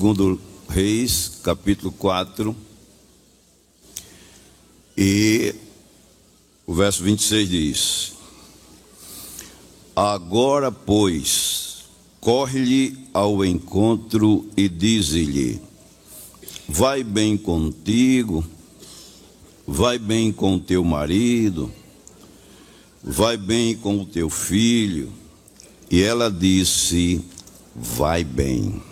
Segundo Reis, capítulo 4, e o verso 26 diz: Agora, pois, corre-lhe ao encontro e diz-lhe: Vai bem contigo, vai bem com teu marido, vai bem com o teu filho. E ela disse: Vai bem.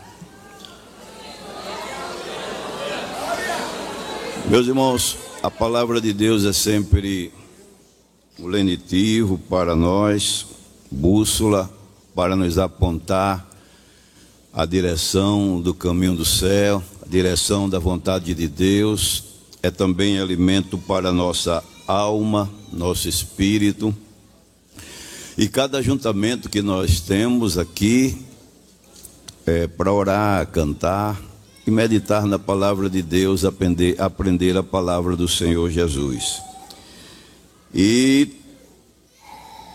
Meus irmãos, a palavra de Deus é sempre o lenitivo para nós, bússola para nos apontar a direção do caminho do céu, a direção da vontade de Deus, é também alimento para nossa alma, nosso espírito. E cada ajuntamento que nós temos aqui é para orar, cantar e meditar na palavra de Deus, aprender, aprender a palavra do Senhor Jesus. E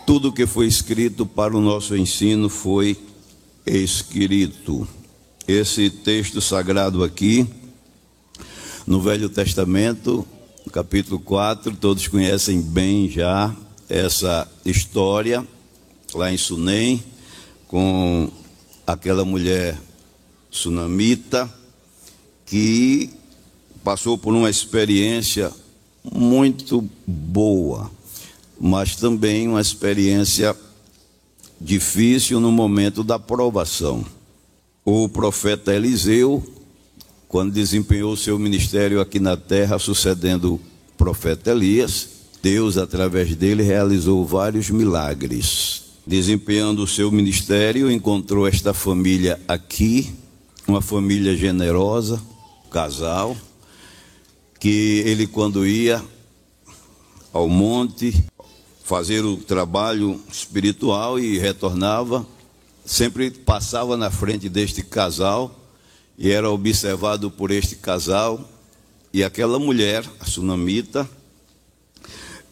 tudo que foi escrito para o nosso ensino foi escrito. Esse texto sagrado aqui, no Velho Testamento, capítulo 4, todos conhecem bem já essa história, lá em Sunem, com aquela mulher sunamita que passou por uma experiência muito boa, mas também uma experiência difícil no momento da provação. O profeta Eliseu, quando desempenhou seu ministério aqui na terra, sucedendo o profeta Elias, Deus, através dele, realizou vários milagres. Desempenhando o seu ministério, encontrou esta família aqui, uma família generosa, casal, que ele, quando ia ao monte fazer o trabalho espiritual e retornava, sempre passava na frente deste casal e era observado por este casal. E aquela mulher, a sunamita,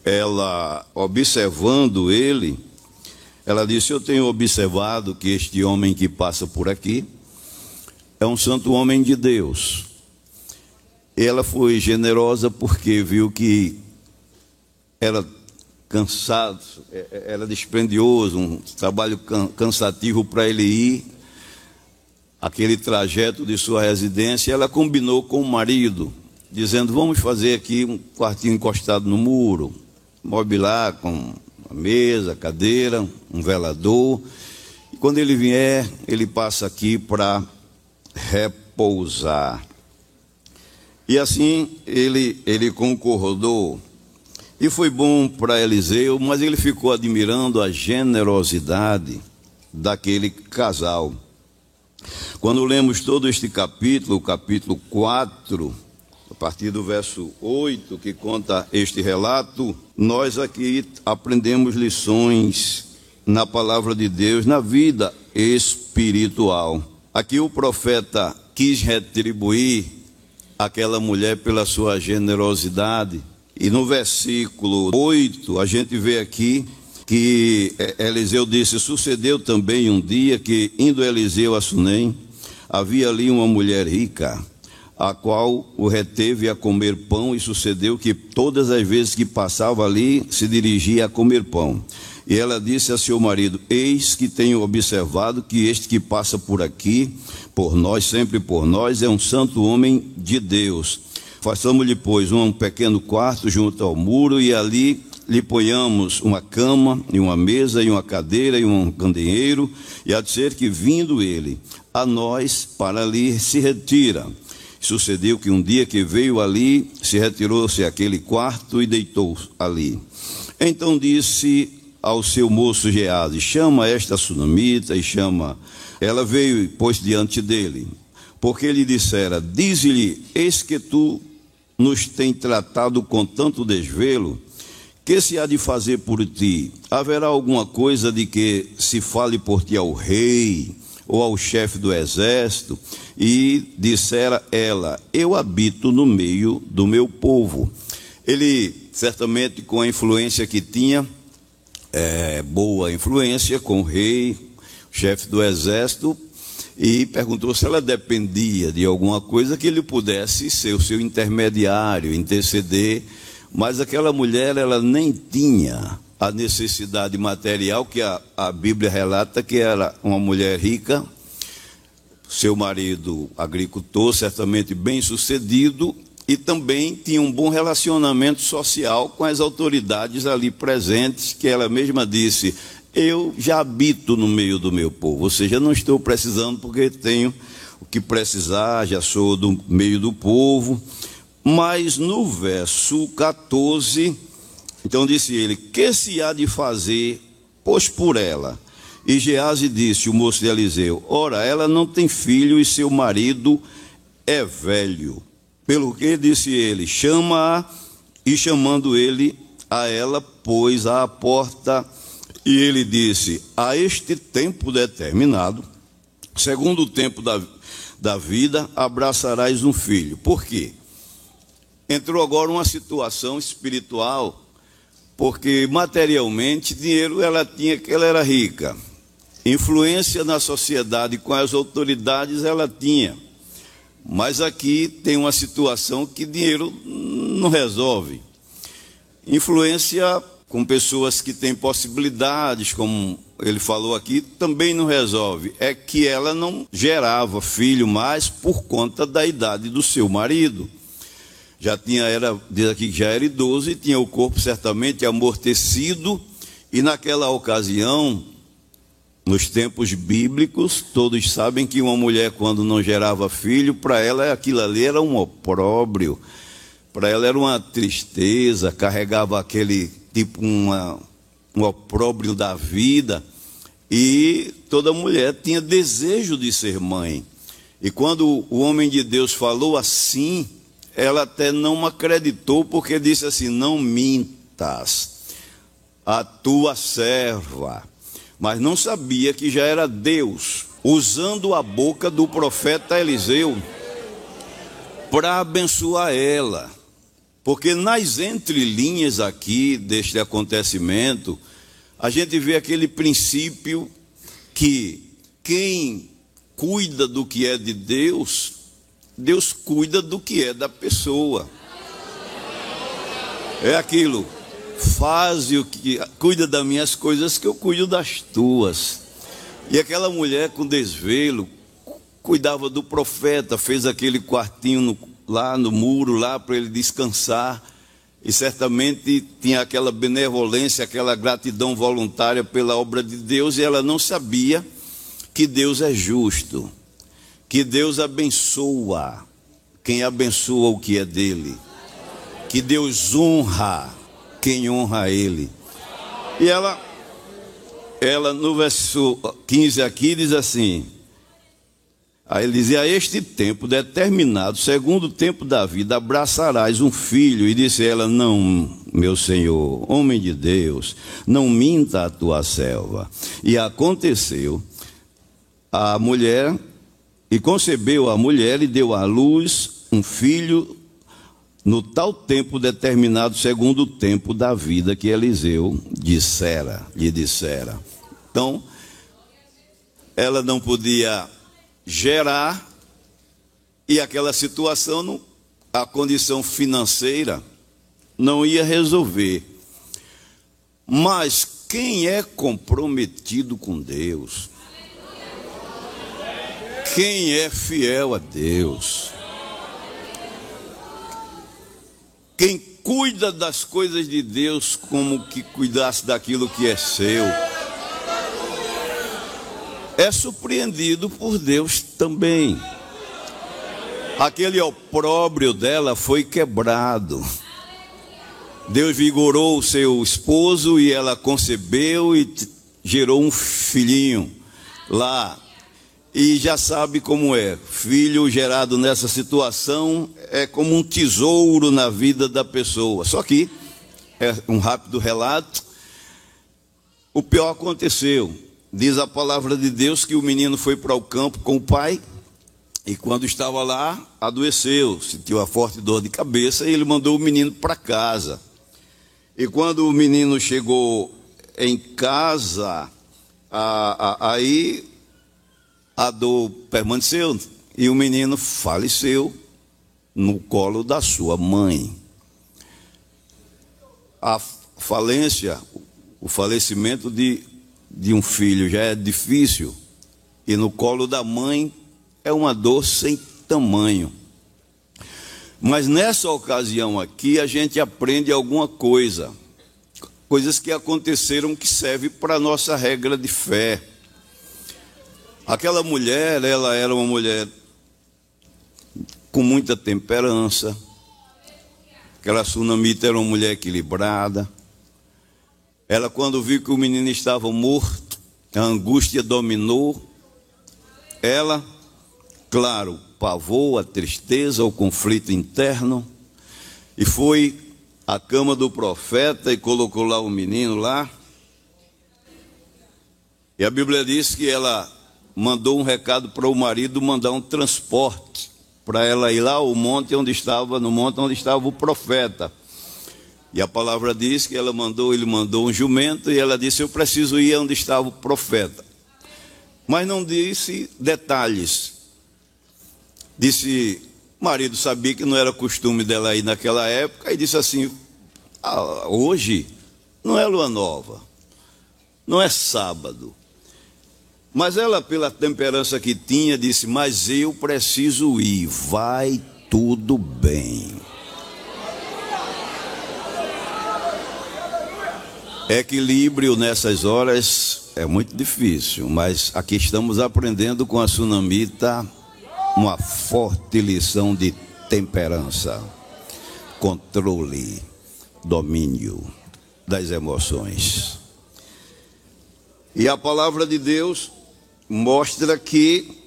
ela observando ele, ela disse: Eu tenho observado que este homem que passa por aqui é um santo homem de Deus. Ela foi generosa porque viu que era cansado, é, é, era dispendioso, um trabalho cansativo para ele ir, aquele trajeto de sua residência. Ela combinou com o marido, dizendo: Vamos fazer aqui um quartinho encostado no muro, mobilar com uma mesa, cadeira, um velador. E quando ele vier, ele passa aqui para repousar. E assim ele, ele concordou. E foi bom para Eliseu, mas ele ficou admirando a generosidade daquele casal. Quando lemos todo este capítulo, o capítulo 4, a partir do verso 8, que conta este relato, nós aqui aprendemos lições na palavra de Deus, na vida espiritual. Aqui o profeta quis retribuir aquela mulher pela sua generosidade. E no versículo 8, a gente vê aqui que Eliseu disse: Sucedeu também um dia que, indo Eliseu a Sunem, havia ali uma mulher rica, a qual o reteve a comer pão, e sucedeu que todas as vezes que passava ali, se dirigia a comer pão. E ela disse a seu marido: Eis que tenho observado que este que passa por aqui, por nós, sempre por nós, é um santo homem de Deus. Façamos-lhe, pois, um pequeno quarto junto ao muro e ali lhe ponhamos uma cama e uma mesa e uma cadeira e um candeeiro, e há de ser que, vindo ele a nós, para ali se retira. Sucedeu que um dia que veio ali, se retirou-se aquele quarto e deitou ali. Então disse ao seu moço Gease: chama esta sunamita e chama. Ela veio e pôs diante dele, porque ele dissera: Dize-lhe, eis que tu nos tem tratado com tanto desvelo, que se há de fazer por ti? Haverá alguma coisa de que se fale por ti ao rei ou ao chefe do exército? E dissera ela: Eu habito no meio do meu povo. Ele, certamente com a influência que tinha, é, boa influência com o rei, chefe do exército, e perguntou se ela dependia de alguma coisa que ele pudesse ser o seu intermediário, interceder. Mas aquela mulher, ela nem tinha a necessidade material que a, a Bíblia relata que era uma mulher rica, seu marido agricultor, certamente bem sucedido, e também tinha um bom relacionamento social com as autoridades ali presentes, que ela mesma disse: Eu já habito no meio do meu povo, ou seja, não estou precisando porque tenho o que precisar, já sou do meio do povo. Mas no verso 14, então disse ele: Que se há de fazer, pois por ela? E Gease disse, o moço de Eliseu: Ora, ela não tem filho e seu marido é velho. Pelo que disse ele: Chama-a, e chamando ele a ela, pôs à porta, e ele disse: A este tempo determinado, segundo o tempo da, da vida, abraçarás um filho. Por quê? Entrou agora uma situação espiritual, porque materialmente, dinheiro ela tinha, que ela era rica. Influência na sociedade com as autoridades ela tinha. Mas aqui tem uma situação que dinheiro não resolve. Influência com pessoas que têm possibilidades, como ele falou aqui, também não resolve. É que ela não gerava filho mais por conta da idade do seu marido. Já tinha, era, diz aqui que já era idoso e tinha o corpo certamente amortecido, e naquela ocasião nos tempos bíblicos, todos sabem que uma mulher, quando não gerava filho, para ela aquilo ali era um opróbrio, para ela era uma tristeza, carregava aquele tipo uma, um opróbrio da vida, e toda mulher tinha desejo de ser mãe. E quando o homem de Deus falou assim, ela até não acreditou, porque disse assim: Não mintas, a tua serva mas não sabia que já era Deus usando a boca do profeta Eliseu para abençoar ela. Porque nas entrelinhas aqui deste acontecimento, a gente vê aquele princípio que quem cuida do que é de Deus, Deus cuida do que é da pessoa. É aquilo Faze o que cuida das minhas coisas que eu cuido das tuas. E aquela mulher com desvelo cuidava do profeta, fez aquele quartinho no, lá no muro lá para ele descansar. E certamente tinha aquela benevolência, aquela gratidão voluntária pela obra de Deus, e ela não sabia que Deus é justo, que Deus abençoa quem abençoa o que é dele, que Deus honra quem honra ele. E ela, ela no verso 15 aqui diz assim: Aí ele dizia: A este tempo determinado, segundo o tempo da vida, abraçarás um filho. E disse ela: Não, meu senhor, homem de Deus, não minta a tua selva. E aconteceu, a mulher, e concebeu a mulher e deu à luz um filho no tal tempo determinado segundo o tempo da vida que Eliseu dissera, lhe dissera. Então, ela não podia gerar e aquela situação, a condição financeira não ia resolver. Mas quem é comprometido com Deus? Quem é fiel a Deus? Quem cuida das coisas de Deus como que cuidasse daquilo que é seu, é surpreendido por Deus também. Aquele opróbrio dela foi quebrado. Deus vigorou o seu esposo e ela concebeu e gerou um filhinho lá e já sabe como é. Filho gerado nessa situação é como um tesouro na vida da pessoa. Só que, é um rápido relato, o pior aconteceu. Diz a palavra de Deus que o menino foi para o campo com o pai e quando estava lá, adoeceu, sentiu uma forte dor de cabeça e ele mandou o menino para casa. E quando o menino chegou em casa, aí a dor permaneceu e o menino faleceu no colo da sua mãe. A falência, o falecimento de, de um filho já é difícil, e no colo da mãe é uma dor sem tamanho. Mas nessa ocasião aqui a gente aprende alguma coisa, coisas que aconteceram que servem para a nossa regra de fé. Aquela mulher, ela era uma mulher com muita temperança. Aquela sunamita era uma mulher equilibrada. Ela, quando viu que o menino estava morto, a angústia dominou. Ela, claro, pavor, a tristeza, o conflito interno, e foi à cama do profeta e colocou lá o menino lá. E a Bíblia diz que ela mandou um recado para o marido mandar um transporte para ela ir lá ao monte onde estava, no monte onde estava o profeta. E a palavra diz que ela mandou, ele mandou um jumento e ela disse: "Eu preciso ir onde estava o profeta". Mas não disse detalhes. Disse, marido sabia que não era costume dela ir naquela época e disse assim: ah, "Hoje não é lua nova. Não é sábado. Mas ela, pela temperança que tinha, disse: Mas eu preciso ir, vai tudo bem. Equilíbrio nessas horas é muito difícil, mas aqui estamos aprendendo com a tsunamita uma forte lição de temperança, controle, domínio das emoções. E a palavra de Deus mostra que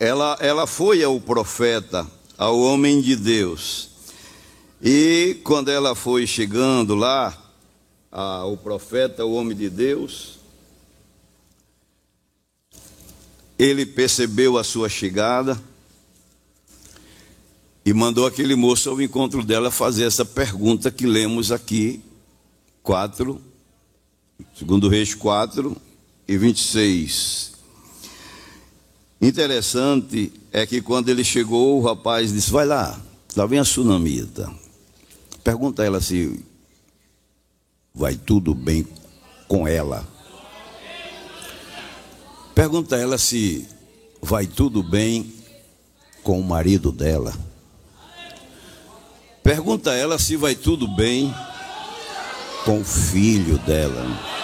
ela, ela foi ao profeta, ao homem de Deus. E quando ela foi chegando lá, o profeta, o homem de Deus, ele percebeu a sua chegada e mandou aquele moço ao encontro dela fazer essa pergunta que lemos aqui, 4, segundo Reis 4, e 26. Interessante é que quando ele chegou, o rapaz disse: Vai lá, lá vem a sunamita. Pergunta a ela se vai tudo bem com ela. Pergunta a ela se vai tudo bem com o marido dela. Pergunta a ela se vai tudo bem com o filho dela.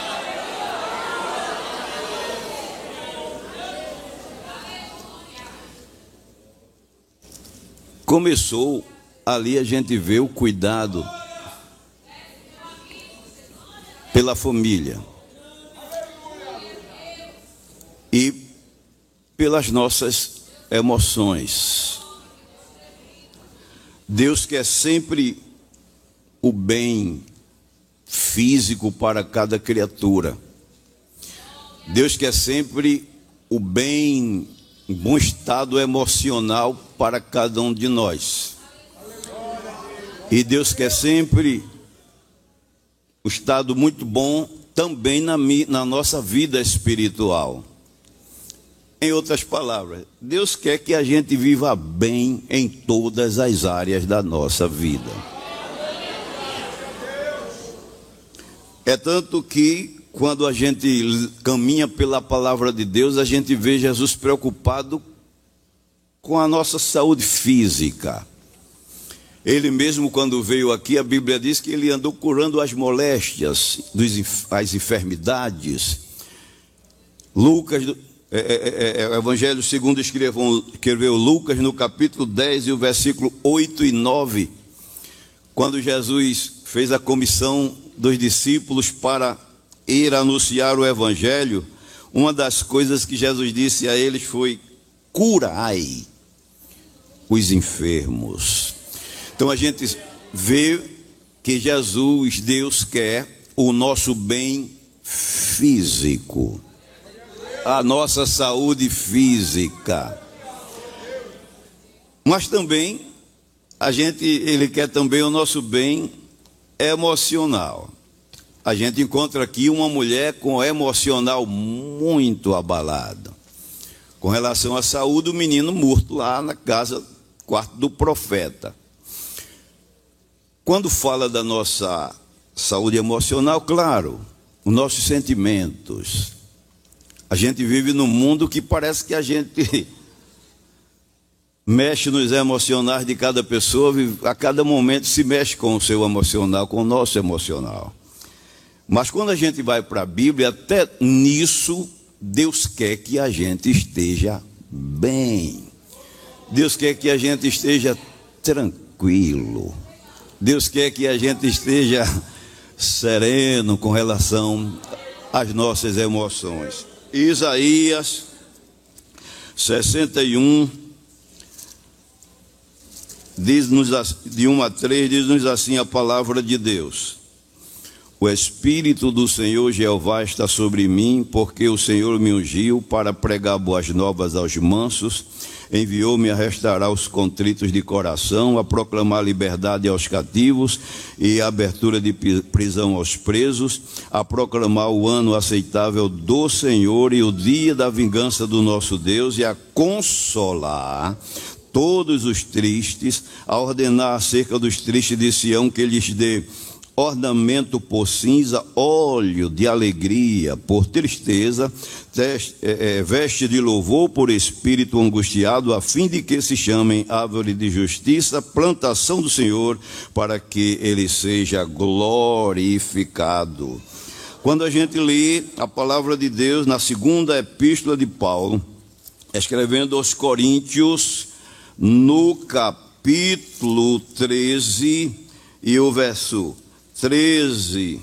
Começou ali a gente vê o cuidado pela família e pelas nossas emoções. Deus quer sempre o bem físico para cada criatura. Deus quer sempre o bem bom estado emocional para cada um de nós. E Deus quer sempre um estado muito bom também na, na nossa vida espiritual. Em outras palavras, Deus quer que a gente viva bem em todas as áreas da nossa vida. É tanto que quando a gente caminha pela palavra de Deus, a gente vê Jesus preocupado com a nossa saúde física. Ele mesmo, quando veio aqui, a Bíblia diz que ele andou curando as moléstias, as enfermidades. Lucas, é, é, é, é, Evangelho segundo escreveu, escreveu Lucas no capítulo 10 e o versículo 8 e 9, quando Jesus fez a comissão dos discípulos para ir anunciar o Evangelho, uma das coisas que Jesus disse a eles foi: curai os enfermos. Então a gente vê que Jesus, Deus, quer o nosso bem físico, a nossa saúde física. Mas também a gente, ele quer também o nosso bem emocional a gente encontra aqui uma mulher com emocional muito abalado. com relação à saúde do menino morto lá na casa, quarto do profeta. Quando fala da nossa saúde emocional, claro, os nossos sentimentos. A gente vive num mundo que parece que a gente mexe nos emocionais de cada pessoa, a cada momento se mexe com o seu emocional, com o nosso emocional. Mas quando a gente vai para a Bíblia, até nisso, Deus quer que a gente esteja bem. Deus quer que a gente esteja tranquilo. Deus quer que a gente esteja sereno com relação às nossas emoções. Isaías 61, diz-nos de 1 a 3, diz-nos assim a palavra de Deus. O Espírito do Senhor Jeová está sobre mim, porque o Senhor me ungiu para pregar boas novas aos mansos enviou-me a restaurar os contritos de coração, a proclamar liberdade aos cativos e abertura de prisão aos presos, a proclamar o ano aceitável do Senhor e o dia da vingança do nosso Deus e a consolar todos os tristes, a ordenar acerca dos tristes de Sião que lhes dê ornamento por cinza, óleo de alegria por tristeza, é, é, veste de louvor por espírito angustiado, a fim de que se chamem árvore de justiça, plantação do Senhor, para que ele seja glorificado. Quando a gente lê a palavra de Deus na segunda epístola de Paulo, escrevendo aos Coríntios, no capítulo 13 e o verso 13,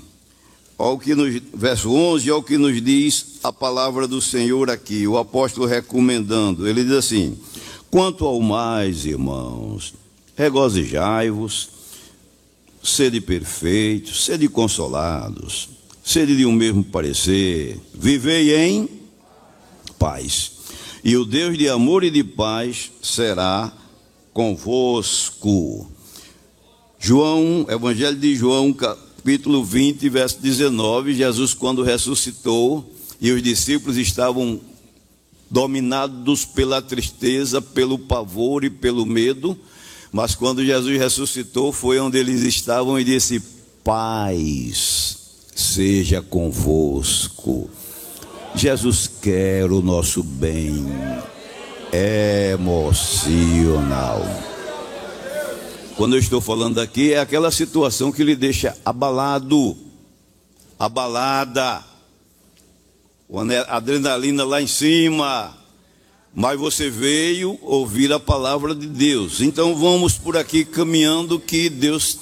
ao que nos, verso 11, ao que nos diz a palavra do Senhor aqui, o apóstolo recomendando. Ele diz assim: Quanto ao mais, irmãos, regozijai-vos, sede perfeitos, sede consolados, sede de um mesmo parecer, vivei em paz. E o Deus de amor e de paz será convosco. João, Evangelho de João, capítulo 20, verso 19, Jesus quando ressuscitou e os discípulos estavam dominados pela tristeza, pelo pavor e pelo medo, mas quando Jesus ressuscitou foi onde eles estavam e disse: Paz seja convosco. Jesus quer o nosso bem emocional. Quando eu estou falando aqui, é aquela situação que lhe deixa abalado, abalada, a adrenalina lá em cima, mas você veio ouvir a palavra de Deus. Então vamos por aqui caminhando que Deus,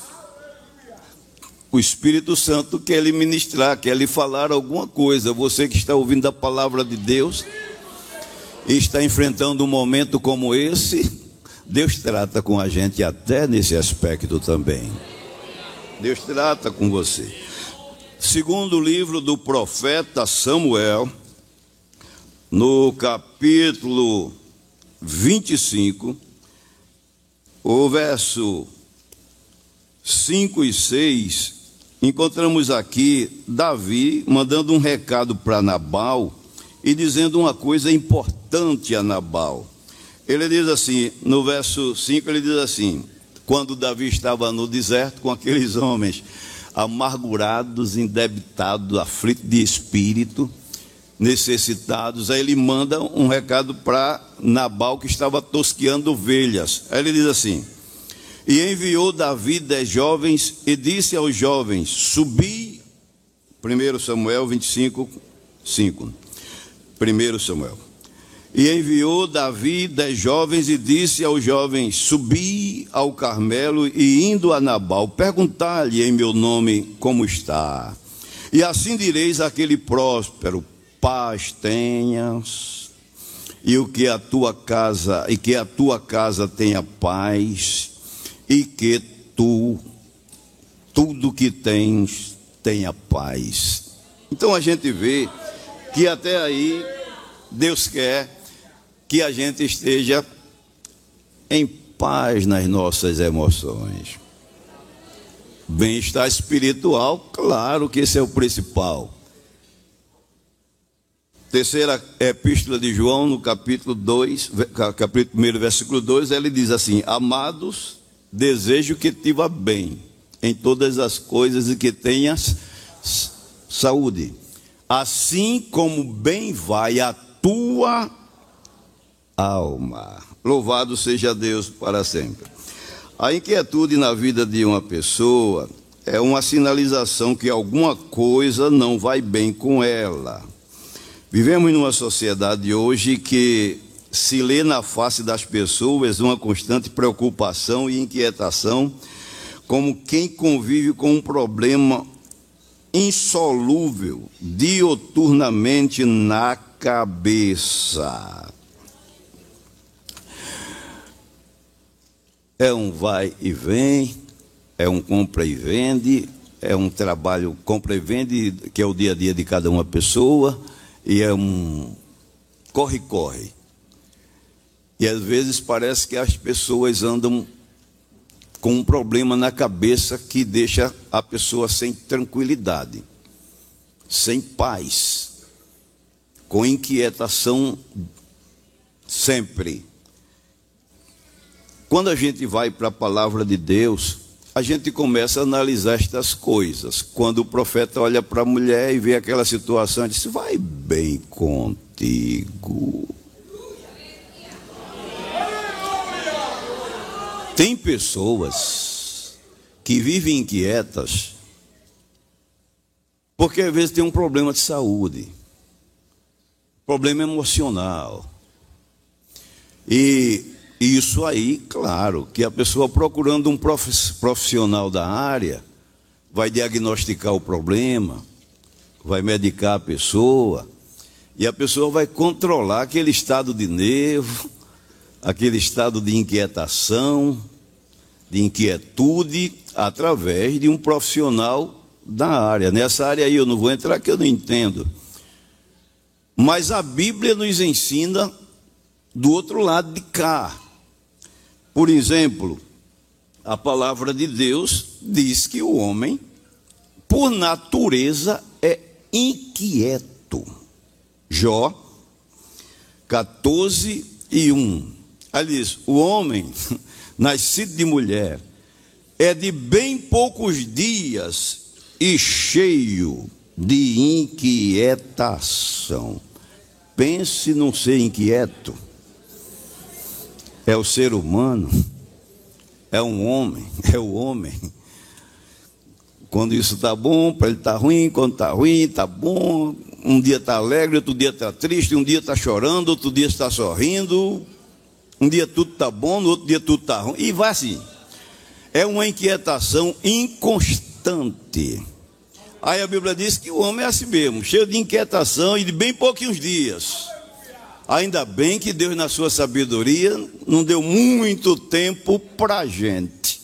o Espírito Santo quer lhe ministrar, quer lhe falar alguma coisa. Você que está ouvindo a palavra de Deus e está enfrentando um momento como esse, Deus trata com a gente até nesse aspecto também. Deus trata com você. Segundo o livro do profeta Samuel, no capítulo 25, o verso 5 e 6, encontramos aqui Davi mandando um recado para Nabal e dizendo uma coisa importante a Nabal. Ele diz assim, no verso 5, ele diz assim: quando Davi estava no deserto com aqueles homens amargurados, endebitados, aflitos de espírito, necessitados, aí ele manda um recado para Nabal que estava tosqueando ovelhas. Aí ele diz assim: E enviou Davi dez jovens e disse aos jovens: Subi, 1 Samuel 25, 5. 1 Samuel. E enviou Davi dez jovens e disse aos jovens: Subi ao Carmelo e indo a Nabal, perguntar-lhe em meu nome como está. E assim direis àquele próspero: Paz tenhas, e o que a tua casa, e que a tua casa tenha paz, e que tu, tudo que tens, tenha paz. Então a gente vê que até aí Deus quer que a gente esteja em paz nas nossas emoções. Bem-estar espiritual, claro que esse é o principal. terceira epístola de João, no capítulo 2, capítulo 1, versículo 2, ele diz assim: Amados, desejo que te vá bem em todas as coisas e que tenhas saúde, assim como bem vai a tua alma. Louvado seja Deus para sempre. A inquietude na vida de uma pessoa é uma sinalização que alguma coisa não vai bem com ela. Vivemos numa sociedade hoje que se lê na face das pessoas uma constante preocupação e inquietação, como quem convive com um problema insolúvel dioturnamente na cabeça. É um vai e vem, é um compra e vende, é um trabalho compra e vende, que é o dia a dia de cada uma pessoa e é um corre-corre. E às vezes parece que as pessoas andam com um problema na cabeça que deixa a pessoa sem tranquilidade, sem paz, com inquietação sempre. Quando a gente vai para a palavra de Deus, a gente começa a analisar estas coisas. Quando o profeta olha para a mulher e vê aquela situação, diz: Vai bem contigo. Tem pessoas que vivem inquietas porque às vezes tem um problema de saúde, problema emocional. E isso aí, claro, que a pessoa procurando um profissional da área vai diagnosticar o problema, vai medicar a pessoa, e a pessoa vai controlar aquele estado de nervo, aquele estado de inquietação, de inquietude, através de um profissional da área. Nessa área aí eu não vou entrar que eu não entendo. Mas a Bíblia nos ensina do outro lado de cá. Por exemplo, a palavra de Deus diz que o homem, por natureza, é inquieto. Jó 14 e 1. Aliás, o homem, nascido de mulher, é de bem poucos dias e cheio de inquietação. Pense num ser inquieto é o ser humano, é um homem, é o homem. Quando isso está bom, para ele está ruim, quando está ruim, está bom. Um dia está alegre, outro dia está triste, um dia está chorando, outro dia está sorrindo. Um dia tudo está bom, no outro dia tudo está ruim. E vai assim. É uma inquietação inconstante. Aí a Bíblia diz que o homem é assim mesmo, cheio de inquietação e de bem pouquinhos dias. Ainda bem que Deus, na sua sabedoria, não deu muito tempo para a gente.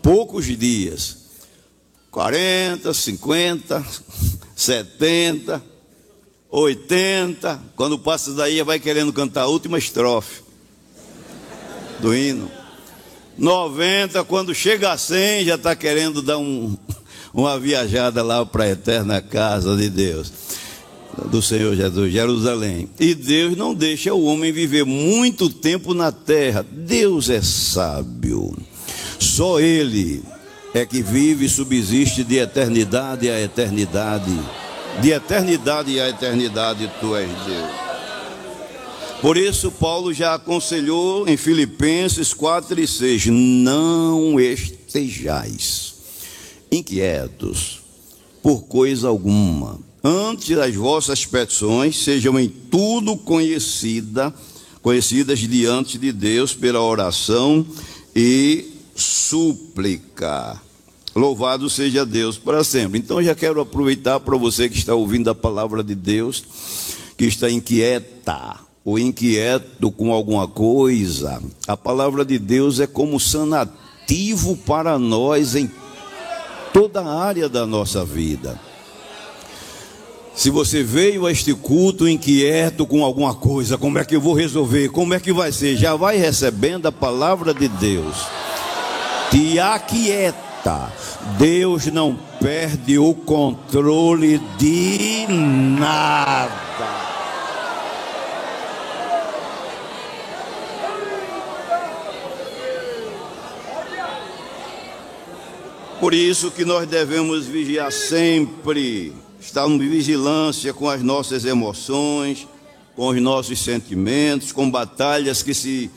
Poucos dias. 40, 50, 70, 80. Quando passa daí, vai querendo cantar a última estrofe do hino. 90, quando chega a 100, já está querendo dar um, uma viajada lá para a eterna casa de Deus do Senhor Jesus, Jerusalém. E Deus não deixa o homem viver muito tempo na terra. Deus é sábio. Só Ele é que vive e subsiste de eternidade a eternidade. De eternidade a eternidade, tu és Deus. Por isso, Paulo já aconselhou em Filipenses 4 e 6: Não estejais inquietos por coisa alguma antes as vossas petições sejam em tudo conhecida, conhecidas diante de Deus pela oração e súplica. Louvado seja Deus para sempre. Então já quero aproveitar para você que está ouvindo a palavra de Deus, que está inquieta ou inquieto com alguma coisa. A palavra de Deus é como sanativo para nós em toda a área da nossa vida. Se você veio a este culto inquieto com alguma coisa, como é que eu vou resolver? Como é que vai ser? Já vai recebendo a palavra de Deus. Te aquieta. Deus não perde o controle de nada. Por isso que nós devemos vigiar sempre estar em vigilância com as nossas emoções, com os nossos sentimentos, com batalhas que se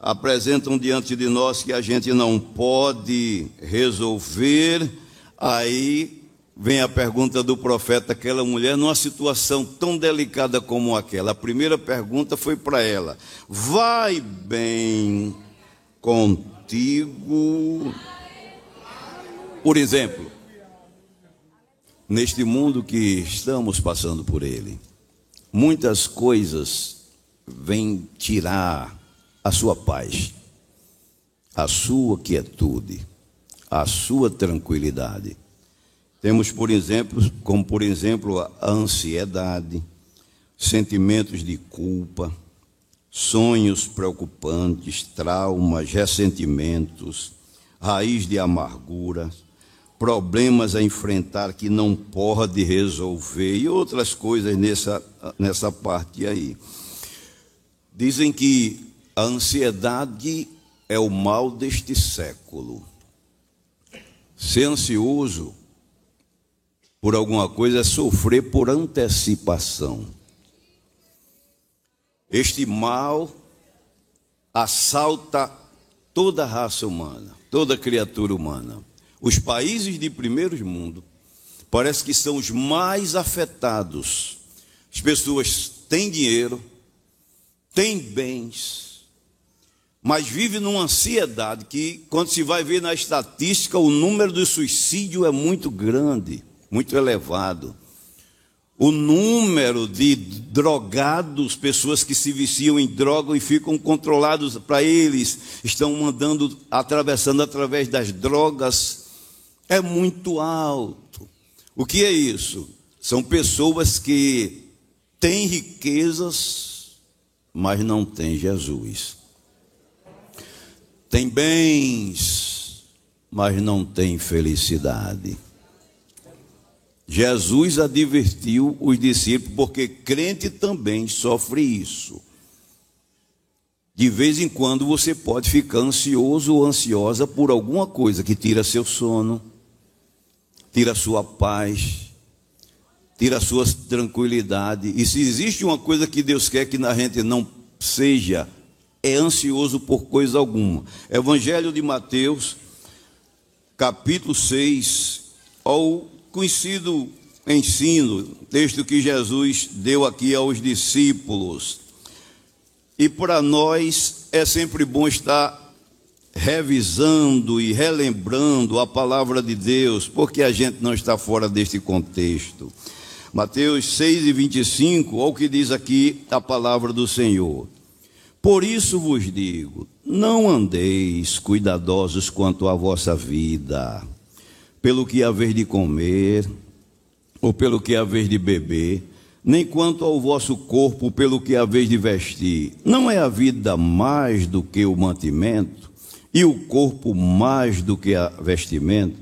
apresentam diante de nós que a gente não pode resolver. Aí vem a pergunta do profeta, aquela mulher numa situação tão delicada como aquela. A primeira pergunta foi para ela: Vai bem contigo? Por exemplo, neste mundo que estamos passando por ele, muitas coisas vêm tirar a sua paz, a sua quietude, a sua tranquilidade. Temos, por exemplo, como por exemplo, a ansiedade, sentimentos de culpa, sonhos preocupantes, traumas, ressentimentos, raiz de amargura, problemas a enfrentar que não pode resolver e outras coisas nessa, nessa parte aí. Dizem que a ansiedade é o mal deste século. Ser ansioso por alguma coisa é sofrer por antecipação. Este mal assalta toda a raça humana, toda criatura humana. Os países de primeiro mundo parece que são os mais afetados. As pessoas têm dinheiro, têm bens, mas vivem numa ansiedade que, quando se vai ver na estatística, o número de suicídio é muito grande muito elevado. O número de drogados, pessoas que se viciam em droga e ficam controlados para eles, estão mandando, atravessando através das drogas, é muito alto. O que é isso? São pessoas que têm riquezas, mas não têm Jesus. Tem bens, mas não têm felicidade. Jesus advertiu os discípulos, porque crente também sofre isso. De vez em quando você pode ficar ansioso ou ansiosa por alguma coisa que tira seu sono, tira sua paz, tira sua tranquilidade. E se existe uma coisa que Deus quer que na gente não seja, é ansioso por coisa alguma. Evangelho de Mateus, capítulo 6, ao conhecido ensino, texto que Jesus deu aqui aos discípulos. E para nós é sempre bom estar revisando e relembrando a palavra de Deus, porque a gente não está fora deste contexto. Mateus 6 e 25, olha o que diz aqui a palavra do Senhor. Por isso vos digo: não andeis cuidadosos quanto à vossa vida pelo que haver de comer, ou pelo que haver de beber, nem quanto ao vosso corpo, pelo que haver de vestir. Não é a vida mais do que o mantimento, e o corpo mais do que a vestimento?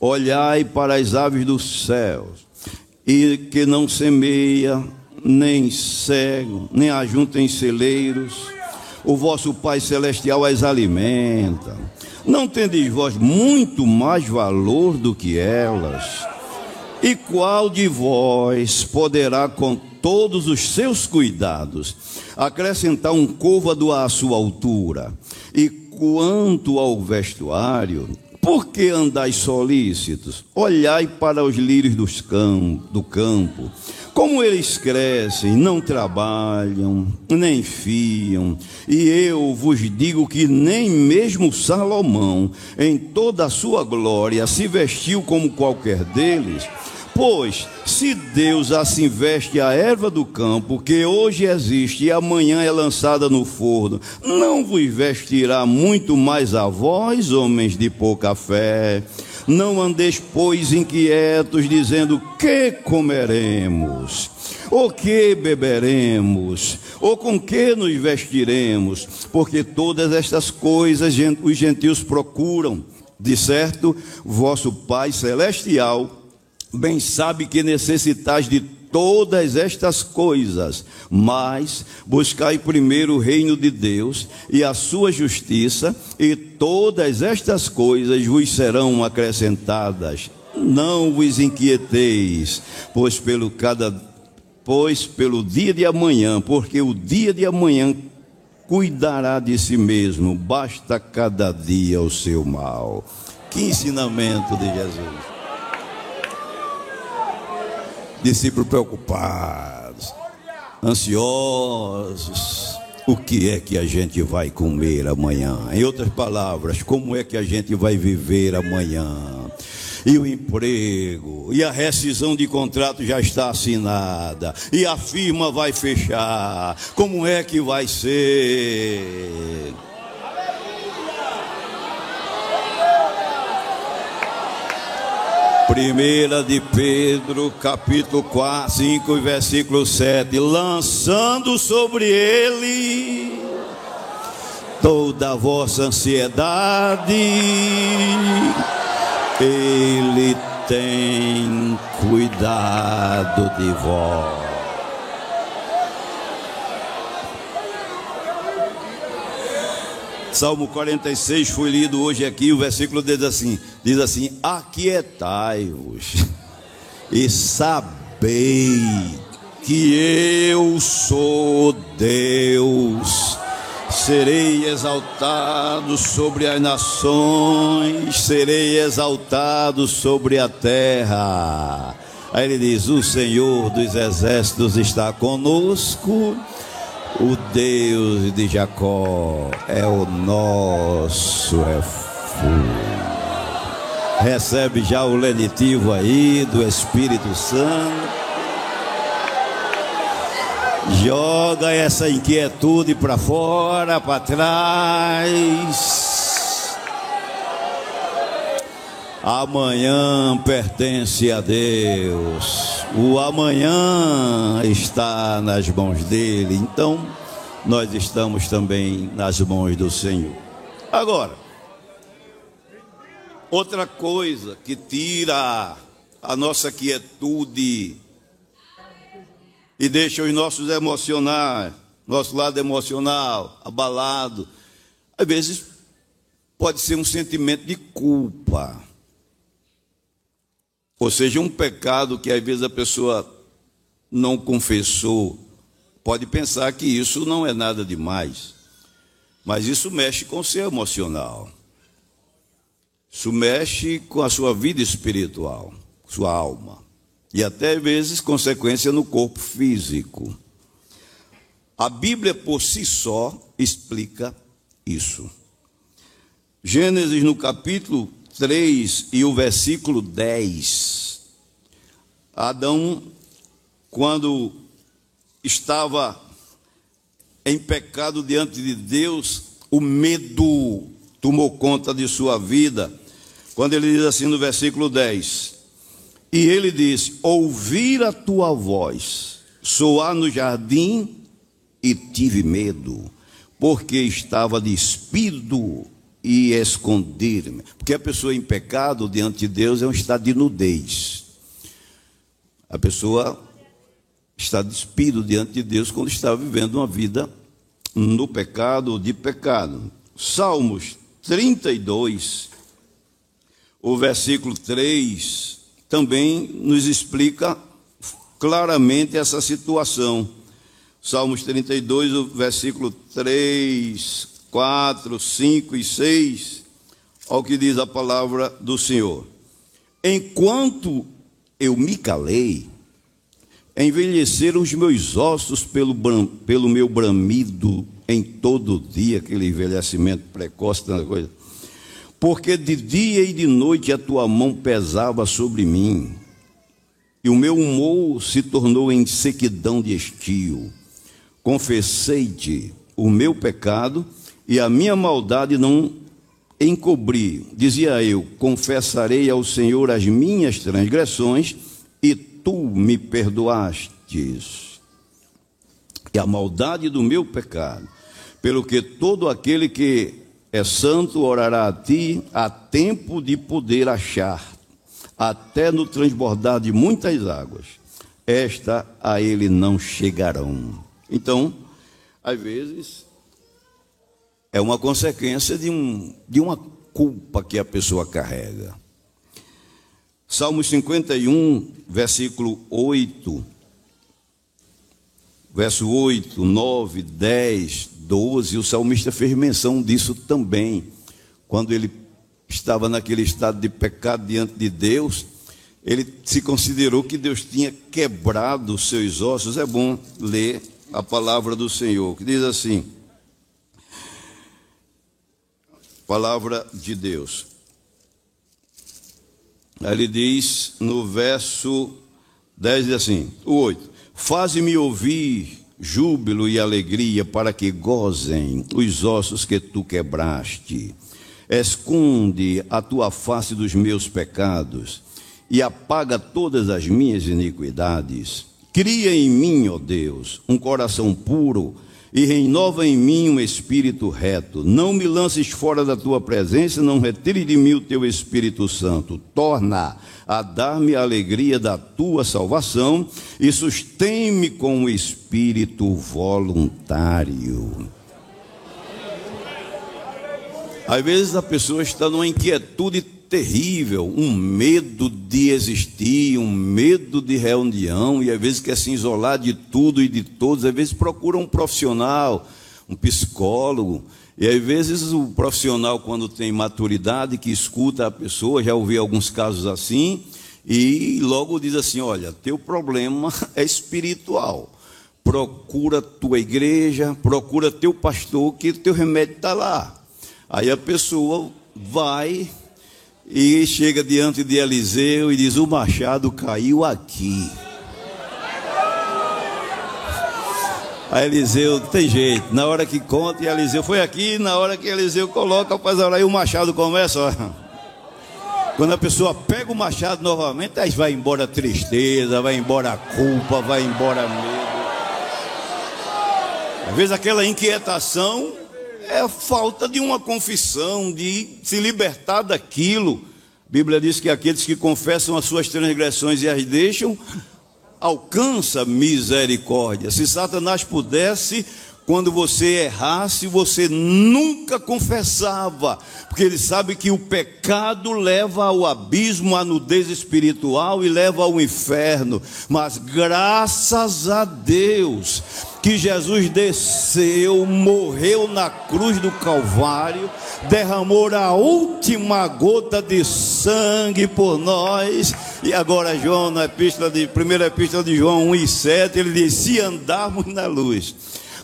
Olhai para as aves dos céus, e que não semeia, nem cego, nem ajuntem celeiros, o vosso Pai Celestial as alimenta. Não tendeis vós muito mais valor do que elas? E qual de vós poderá, com todos os seus cuidados, acrescentar um côvado à sua altura? E quanto ao vestuário, por que andais solícitos? Olhai para os lírios camp do campo como eles crescem, não trabalham, nem fiam, e eu vos digo que nem mesmo Salomão, em toda a sua glória, se vestiu como qualquer deles. Pois, se Deus assim veste a erva do campo, que hoje existe e amanhã é lançada no forno, não vos vestirá muito mais a vós, homens de pouca fé? Não andeis, pois, inquietos, dizendo: que comeremos? Ou que beberemos? Ou com que nos vestiremos? Porque todas estas coisas os gentios procuram. De certo, vosso Pai celestial bem sabe que necessitais de todas estas coisas, mas buscai primeiro o reino de Deus e a sua justiça, e todas estas coisas vos serão acrescentadas. Não vos inquieteis, pois pelo cada pois pelo dia de amanhã, porque o dia de amanhã cuidará de si mesmo, basta cada dia o seu mal. Que ensinamento de Jesus. Discípulos preocupados, ansiosos. O que é que a gente vai comer amanhã? Em outras palavras, como é que a gente vai viver amanhã? e o emprego, e a rescisão de contrato já está assinada, e a firma vai fechar. Como é que vai ser? Primeira de Pedro, capítulo 4, 5, versículo 7, lançando sobre ele toda a vossa ansiedade ele tem cuidado de vós. Salmo 46 foi lido hoje aqui, o versículo diz assim: diz assim: Aquietai-vos e sabei que eu sou Deus serei exaltado sobre as nações, serei exaltado sobre a terra. Aí ele diz: O Senhor dos exércitos está conosco, o Deus de Jacó é o nosso refúgio. Recebe já o lenitivo aí do Espírito Santo. Joga essa inquietude para fora, para trás. Amanhã pertence a Deus. O amanhã está nas mãos dele. Então, nós estamos também nas mãos do Senhor. Agora, outra coisa que tira a nossa quietude e deixa os nossos emocionais, nosso lado emocional abalado. Às vezes pode ser um sentimento de culpa. Ou seja, um pecado que às vezes a pessoa não confessou. Pode pensar que isso não é nada demais. Mas isso mexe com o seu emocional. Isso mexe com a sua vida espiritual, sua alma e até às vezes consequência no corpo físico. A Bíblia por si só explica isso. Gênesis no capítulo 3 e o versículo 10. Adão, quando estava em pecado diante de Deus, o medo tomou conta de sua vida. Quando ele diz assim no versículo 10: e ele disse: Ouvir a tua voz soar no jardim e tive medo, porque estava despido e esconder-me. Porque a pessoa em pecado diante de Deus é um estado de nudez. A pessoa está despido diante de Deus quando está vivendo uma vida no pecado ou de pecado. Salmos 32, o versículo 3 também nos explica claramente essa situação. Salmos 32, o versículo 3, 4, 5 e 6, ao que diz a palavra do Senhor. Enquanto eu me calei, envelheceram os meus ossos pelo, pelo meu bramido em todo dia, aquele envelhecimento precoce, tanta coisa porque de dia e de noite a tua mão pesava sobre mim, e o meu humor se tornou em sequidão de estio. Confessei-te o meu pecado e a minha maldade não encobri. Dizia eu: Confessarei ao Senhor as minhas transgressões, e tu me perdoastes. E a maldade do meu pecado, pelo que todo aquele que é santo, orará a ti, a tempo de poder achar, até no transbordar de muitas águas. esta a ele não chegarão. Então, às vezes, é uma consequência de, um, de uma culpa que a pessoa carrega. Salmo 51, versículo 8, verso 8, 9, 10, 12, o salmista fez menção disso também, quando ele estava naquele estado de pecado diante de Deus, ele se considerou que Deus tinha quebrado seus ossos. É bom ler a palavra do Senhor, que diz assim: Palavra de Deus. Ele diz no verso 10 diz assim, o 8: Faze-me ouvir júbilo e alegria para que gozem os ossos que tu quebraste. Esconde a tua face dos meus pecados e apaga todas as minhas iniquidades. Cria em mim, ó Deus, um coração puro e renova em mim um espírito reto. Não me lances fora da tua presença, não retire de mim o teu Espírito Santo. Torna a dar-me a alegria da tua salvação e sustém-me com o espírito voluntário. Às vezes a pessoa está numa inquietude terrível, um medo de existir, um medo de reunião, e às vezes quer se isolar de tudo e de todos, às vezes procura um profissional, um psicólogo, e às vezes o profissional, quando tem maturidade, que escuta a pessoa, já ouvi alguns casos assim, e logo diz assim: olha, teu problema é espiritual. Procura tua igreja, procura teu pastor, que teu remédio está lá. Aí a pessoa vai e chega diante de Eliseu e diz: O machado caiu aqui. Aí Eliseu tem jeito, na hora que conta, e Eliseu foi aqui, na hora que Eliseu coloca, faz aí o machado começa, ó. Quando a pessoa pega o machado novamente, aí vai embora a tristeza, vai embora a culpa, vai embora medo. Às vezes aquela inquietação é falta de uma confissão, de se libertar daquilo. A Bíblia diz que aqueles que confessam as suas transgressões e as deixam, alcança misericórdia. Se Satanás pudesse, quando você errasse, você nunca confessava, porque ele sabe que o pecado leva ao abismo, à nudez espiritual e leva ao inferno. Mas graças a Deus, que Jesus desceu, morreu na cruz do Calvário, derramou a última gota de sangue por nós. E agora João, na epístola de, primeira epístola de João 1 e 7, ele diz: se andarmos na luz,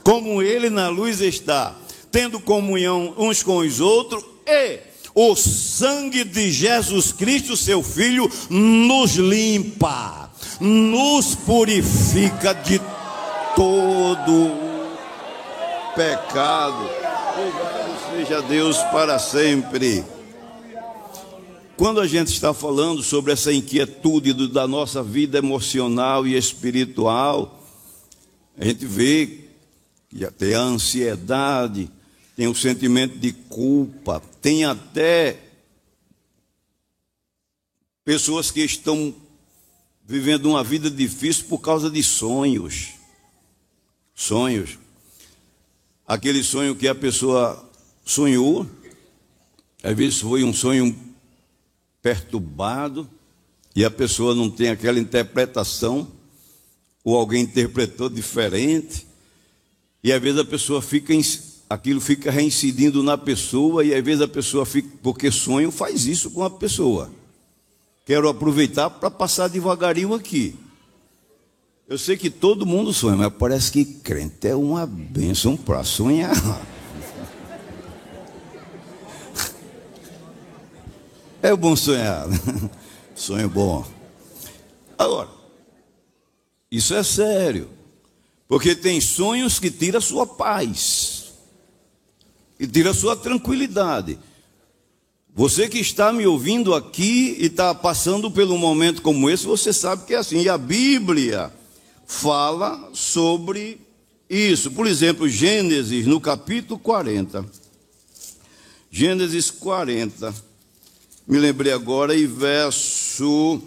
como ele na luz está, tendo comunhão uns com os outros, e o sangue de Jesus Cristo, seu Filho, nos limpa, nos purifica de todo pecado. Louvado seja Deus para sempre. Quando a gente está falando sobre essa inquietude da nossa vida emocional e espiritual, a gente vê que tem a ansiedade, tem o sentimento de culpa, tem até pessoas que estão vivendo uma vida difícil por causa de sonhos sonhos. Aquele sonho que a pessoa sonhou, às vezes foi um sonho perturbado, e a pessoa não tem aquela interpretação, ou alguém interpretou diferente, e às vezes a pessoa fica, aquilo fica reincidindo na pessoa, e às vezes a pessoa fica, porque sonho faz isso com a pessoa. Quero aproveitar para passar devagarinho aqui. Eu sei que todo mundo sonha, mas parece que crente é uma bênção para sonhar. É bom sonhar. Sonho bom. Agora, isso é sério. Porque tem sonhos que tiram sua paz. E tira sua tranquilidade. Você que está me ouvindo aqui e está passando por um momento como esse, você sabe que é assim. E a Bíblia fala sobre isso. Por exemplo, Gênesis, no capítulo 40. Gênesis 40. Me lembrei agora, e verso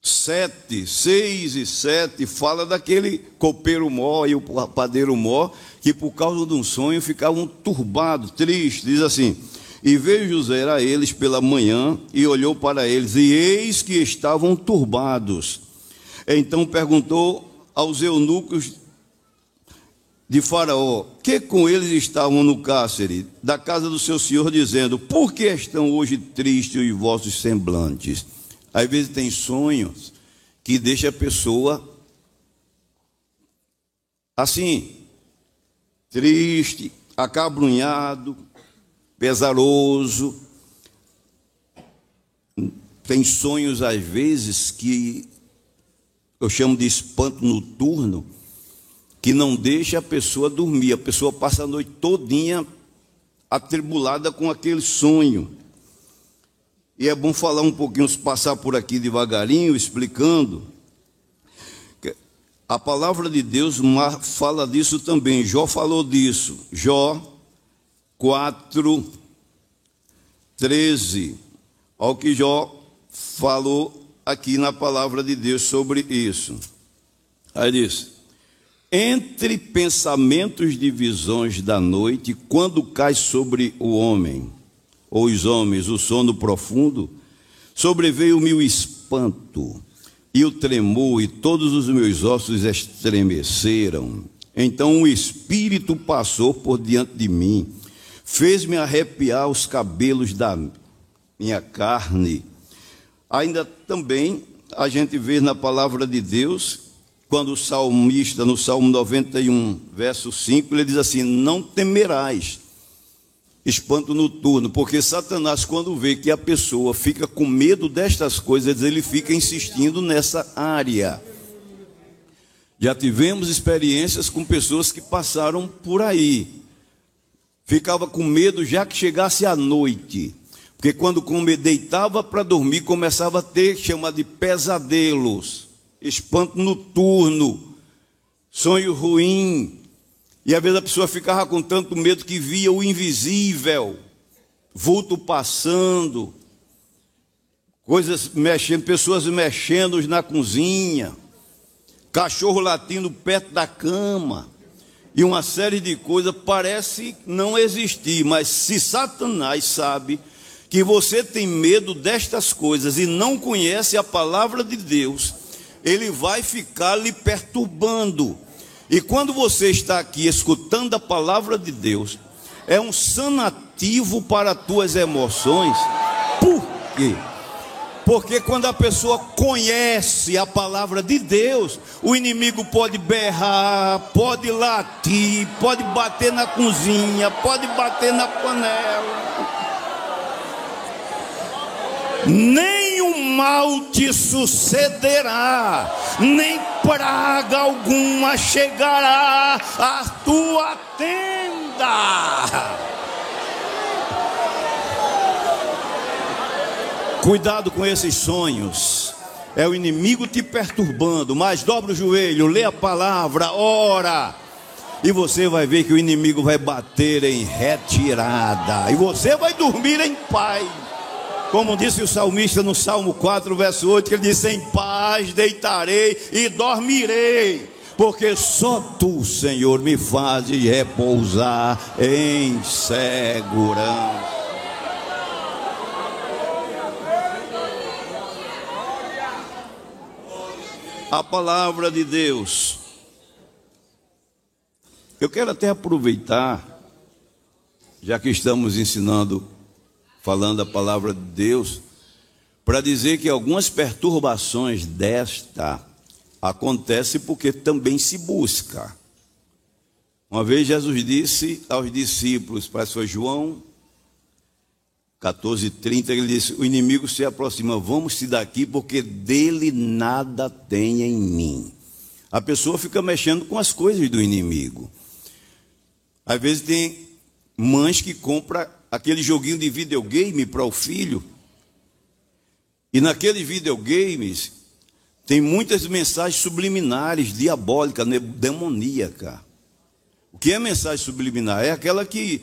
7, 6 e 7 fala daquele copeiro mó e o padeiro mó que por causa de um sonho ficavam turbados, tristes. Diz assim: E veio José a eles pela manhã e olhou para eles, e eis que estavam turbados. Então perguntou aos eunucos de Faraó, que com eles estavam no cárcere da casa do seu senhor, dizendo: Por que estão hoje tristes os vossos semblantes? Às vezes tem sonhos que deixa a pessoa assim, triste, acabrunhado, pesaroso. Tem sonhos às vezes que eu chamo de espanto noturno, que não deixa a pessoa dormir. A pessoa passa a noite todinha atribulada com aquele sonho. E é bom falar um pouquinho, passar por aqui devagarinho, explicando. A palavra de Deus fala disso também. Jó falou disso. Jó 4, 13. Olha o que Jó falou aqui na palavra de Deus sobre isso. Aí diz: Entre pensamentos de visões da noite, quando cai sobre o homem, ou os homens, o sono profundo, sobreveio-me o espanto e o tremor, e todos os meus ossos estremeceram. Então o Espírito passou por diante de mim, fez-me arrepiar os cabelos da minha carne. Ainda também a gente vê na palavra de Deus, quando o salmista, no Salmo 91, verso 5, ele diz assim: Não temerás espanto noturno, porque Satanás, quando vê que a pessoa fica com medo destas coisas, ele fica insistindo nessa área. Já tivemos experiências com pessoas que passaram por aí, ficava com medo já que chegasse a noite, porque quando deitava para dormir, começava a ter chama de pesadelos, espanto noturno, sonho ruim, e às vezes a pessoa ficava com tanto medo que via o invisível, vulto passando, coisas mexendo, pessoas mexendo na cozinha, cachorro latindo perto da cama, e uma série de coisas parece não existir, mas se Satanás sabe que você tem medo destas coisas e não conhece a palavra de Deus, ele vai ficar lhe perturbando e quando você está aqui escutando a palavra de Deus, é um sanativo para as tuas emoções. Por quê? Porque quando a pessoa conhece a palavra de Deus, o inimigo pode berrar, pode latir, pode bater na cozinha, pode bater na panela. Nem mal te sucederá, nem praga alguma chegará à tua tenda. Cuidado com esses sonhos. É o inimigo te perturbando, mas dobra o joelho, lê a palavra, ora. E você vai ver que o inimigo vai bater em retirada. E você vai dormir em paz. Como disse o salmista no Salmo 4, verso 8, que ele disse: Em paz deitarei e dormirei, porque só tu, Senhor, me fazes repousar em segurança. A palavra de Deus. Eu quero até aproveitar, já que estamos ensinando falando a palavra de Deus, para dizer que algumas perturbações desta acontecem porque também se busca. Uma vez Jesus disse aos discípulos, para João 14:30, ele disse: "O inimigo se aproxima, vamos-se daqui porque dele nada tem em mim". A pessoa fica mexendo com as coisas do inimigo. Às vezes tem mães que compram aquele joguinho de videogame para o filho. E naqueles videogames tem muitas mensagens subliminares, diabólicas, né, demoníacas. O que é mensagem subliminar? É aquela que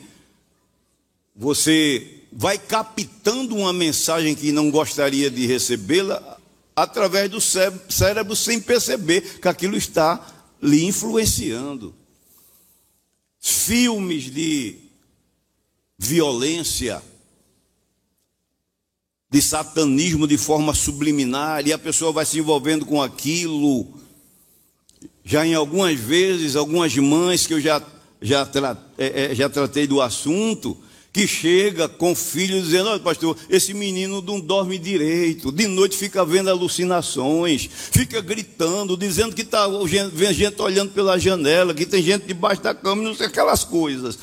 você vai captando uma mensagem que não gostaria de recebê-la através do cérebro sem perceber que aquilo está lhe influenciando. Filmes de violência, de satanismo de forma subliminar, e a pessoa vai se envolvendo com aquilo. Já em algumas vezes, algumas mães que eu já, já, é, é, já tratei do assunto, que chega com filho dizendo: Olha, pastor, esse menino não dorme direito, de noite fica vendo alucinações, fica gritando, dizendo que tá, vem gente olhando pela janela, que tem gente debaixo da cama, não sei aquelas coisas.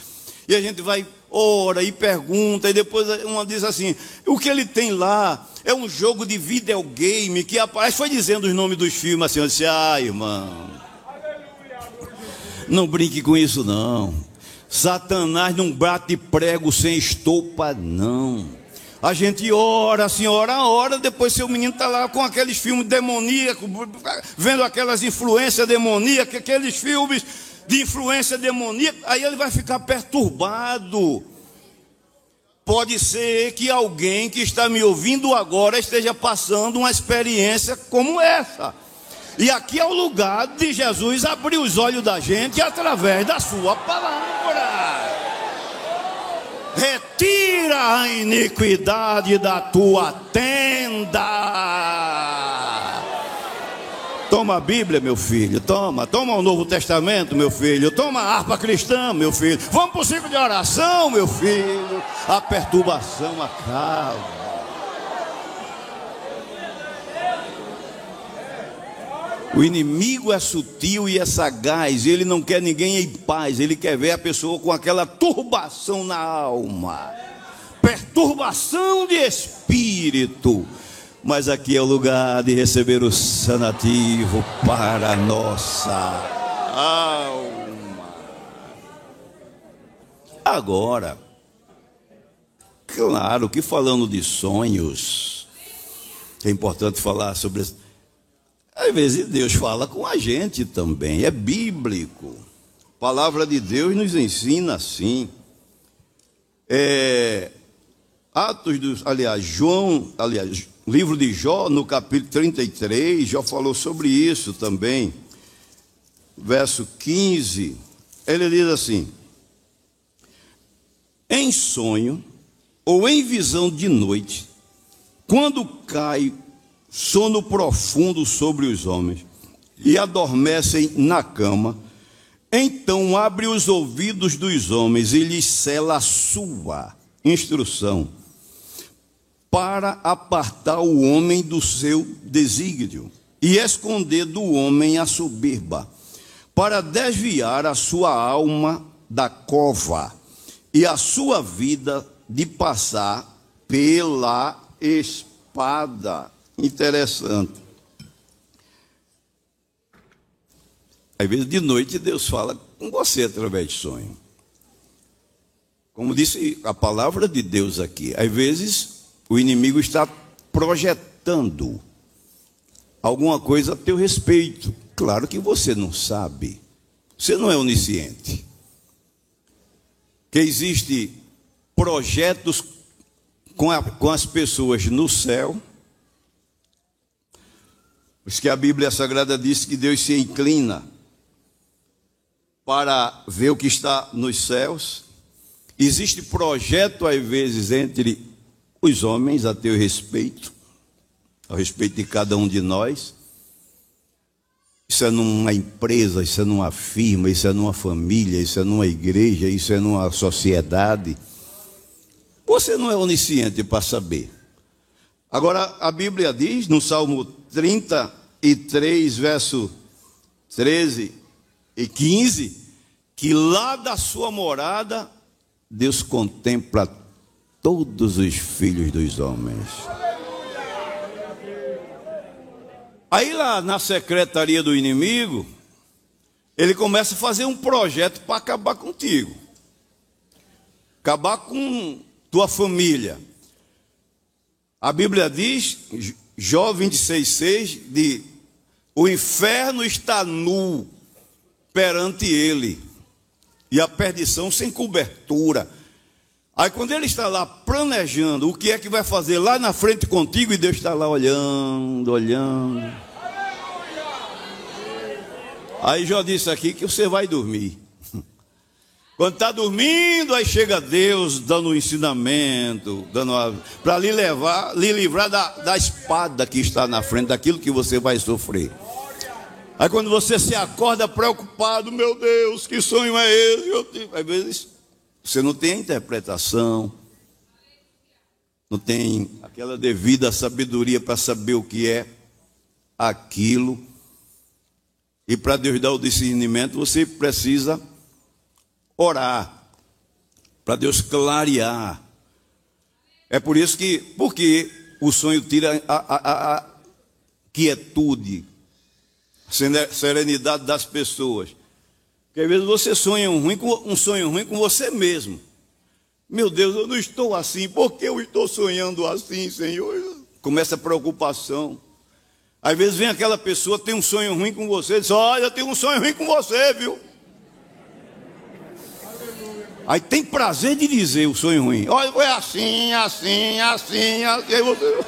E a gente vai, ora e pergunta, e depois uma diz assim: o que ele tem lá é um jogo de videogame que aparece. Foi dizendo os nomes dos filmes assim, eu disse: ah, irmão, não brinque com isso não. Satanás não bate prego sem estopa, não. A gente ora, assim, ora, ora, depois seu menino está lá com aqueles filmes demoníacos, vendo aquelas influências demoníacas, aqueles filmes de influência demoníaca, aí ele vai ficar perturbado. Pode ser que alguém que está me ouvindo agora esteja passando uma experiência como essa. E aqui é o lugar de Jesus abrir os olhos da gente através da sua palavra. Retira a iniquidade da tua tenda. Toma a Bíblia, meu filho. Toma, toma o Novo Testamento, meu filho. Toma a harpa cristã, meu filho. Vamos para o ciclo de oração, meu filho. A perturbação acaba. O inimigo é sutil e é sagaz, ele não quer ninguém em paz, ele quer ver a pessoa com aquela turbação na alma, perturbação de espírito. Mas aqui é o lugar de receber o sanativo para a nossa alma. Agora, claro que falando de sonhos, é importante falar sobre às vezes Deus fala com a gente também, é bíblico. A palavra de Deus nos ensina assim. É, Atos dos, aliás, João, aliás, livro de Jó, no capítulo 33, Jó falou sobre isso também. Verso 15, ele diz assim: Em sonho ou em visão de noite, quando cai sono profundo sobre os homens e adormecem na cama. Então abre os ouvidos dos homens e lhes cela a sua instrução, para apartar o homem do seu desígnio e esconder do homem a soberba, para desviar a sua alma da cova e a sua vida de passar pela espada interessante. Às vezes de noite Deus fala com você através de sonho. Como disse a palavra de Deus aqui, às vezes o inimigo está projetando alguma coisa a teu respeito. Claro que você não sabe. Você não é onisciente. Que existe projetos com, a, com as pessoas no céu por isso que a Bíblia Sagrada diz que Deus se inclina para ver o que está nos céus. Existe projeto, às vezes, entre os homens a teu respeito, ao respeito de cada um de nós. Isso é numa empresa, isso é numa firma, isso é numa família, isso é numa igreja, isso é numa sociedade. Você não é onisciente para saber. Agora, a Bíblia diz no Salmo 33, verso 13 e 15, que lá da sua morada, Deus contempla todos os filhos dos homens. Aí lá na secretaria do inimigo, ele começa a fazer um projeto para acabar contigo, acabar com tua família a Bíblia diz, Jó 26,6, de o inferno está nu perante ele, e a perdição sem cobertura. Aí quando ele está lá planejando o que é que vai fazer lá na frente contigo e Deus está lá olhando, olhando. Aí já disse aqui que você vai dormir. Quando está dormindo, aí chega Deus dando um ensinamento, dando para lhe levar, lhe livrar da, da espada que está na frente, daquilo que você vai sofrer. Aí quando você se acorda preocupado, meu Deus, que sonho é esse? Eu, às vezes você não tem a interpretação, não tem aquela devida sabedoria para saber o que é aquilo. E para Deus dar o discernimento, você precisa orar, para Deus clarear. É por isso que, porque o sonho tira a, a, a quietude, serenidade das pessoas. Porque às vezes você sonha um, ruim com, um sonho ruim com você mesmo. Meu Deus, eu não estou assim, por que eu estou sonhando assim, Senhor? Começa a preocupação. Às vezes vem aquela pessoa, tem um sonho ruim com você, diz: Olha, eu tenho um sonho ruim com você, viu? Aí tem prazer de dizer o sonho ruim. Olha, foi assim, assim, assim, assim. Aí você,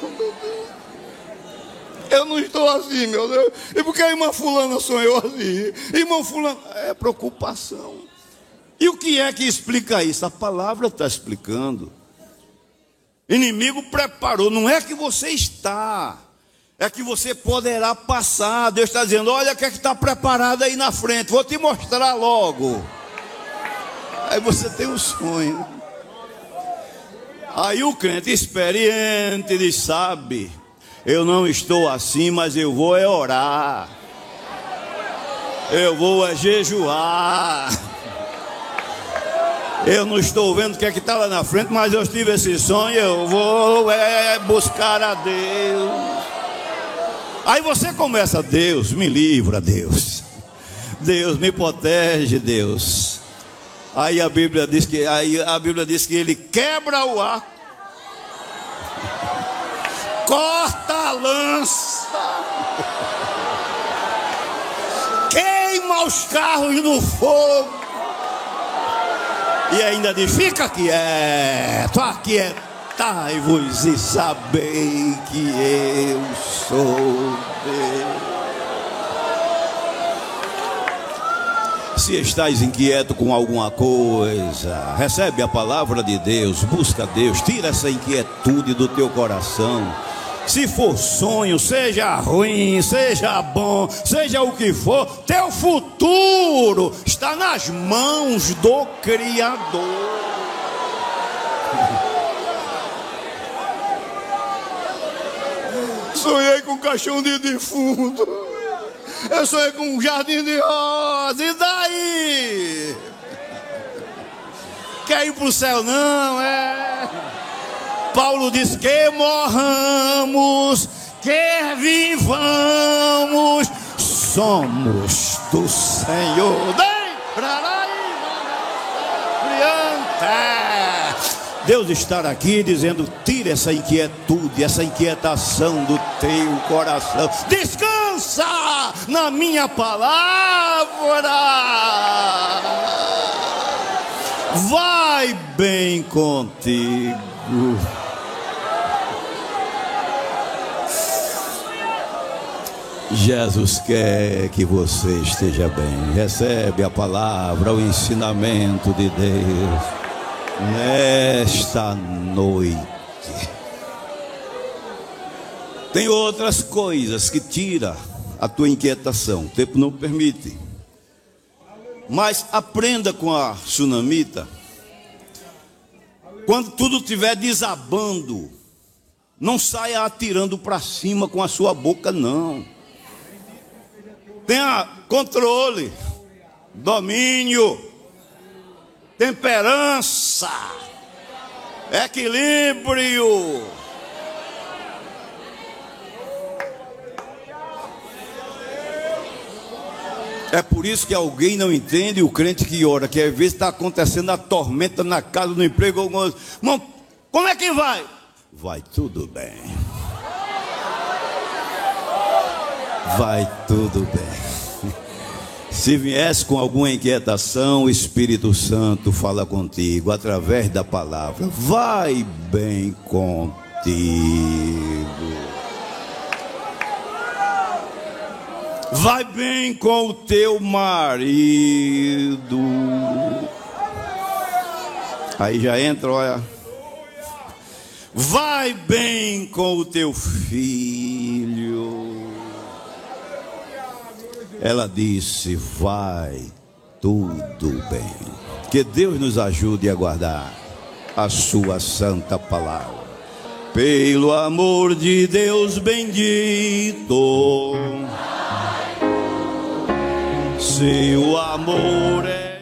eu não estou assim, meu Deus. E por que a irmã fulana sonhou assim? Irmão fulano, é preocupação. E o que é que explica isso? A palavra está explicando. Inimigo preparou, não é que você está, é que você poderá passar. Deus está dizendo: olha o que é está preparado aí na frente, vou te mostrar logo. Aí você tem um sonho. Aí o crente experiente, ele sabe, eu não estou assim, mas eu vou é orar. Eu vou é jejuar. Eu não estou vendo o que é que está lá na frente, mas eu tive esse sonho, eu vou é buscar a Deus. Aí você começa, Deus, me livra, Deus. Deus me protege, Deus. Aí a Bíblia diz que aí a Bíblia diz que ele quebra o ar, corta a lança, queima os carros no fogo. E ainda diz: fica quieto, aquietai-vos e sabei que eu sou Deus. Se estás inquieto com alguma coisa, recebe a palavra de Deus, busca Deus, tira essa inquietude do teu coração. Se for sonho, seja ruim, seja bom, seja o que for, teu futuro está nas mãos do Criador. Sonhei com um caixão de defunto. Eu sonhei com um jardim de rosa. E daí? Quer ir para o céu? Não, é. Paulo diz que morramos, que vivamos, somos do Senhor. Deus estar aqui dizendo: tire essa inquietude, essa inquietação do teu coração. Descansa na minha palavra. Vai bem contigo. Jesus quer que você esteja bem. Recebe a palavra, o ensinamento de Deus nesta noite. Tem outras coisas que tira a tua inquietação. O tempo não permite. Mas aprenda com a tsunamita. Quando tudo estiver desabando, não saia atirando para cima com a sua boca, não. Tenha controle, domínio, temperança, equilíbrio. É por isso que alguém não entende o crente que ora, que às vezes está acontecendo a tormenta na casa, no emprego. Irmão, como é que vai? Vai tudo bem. Vai tudo bem. Se viesse com alguma inquietação, o Espírito Santo fala contigo através da palavra. Vai bem contigo. Vai bem com o teu marido. Aí já entra, olha. Vai bem com o teu filho. Ela disse: Vai tudo bem. Que Deus nos ajude a guardar a Sua santa palavra. Pelo amor de Deus bendito, seu amor é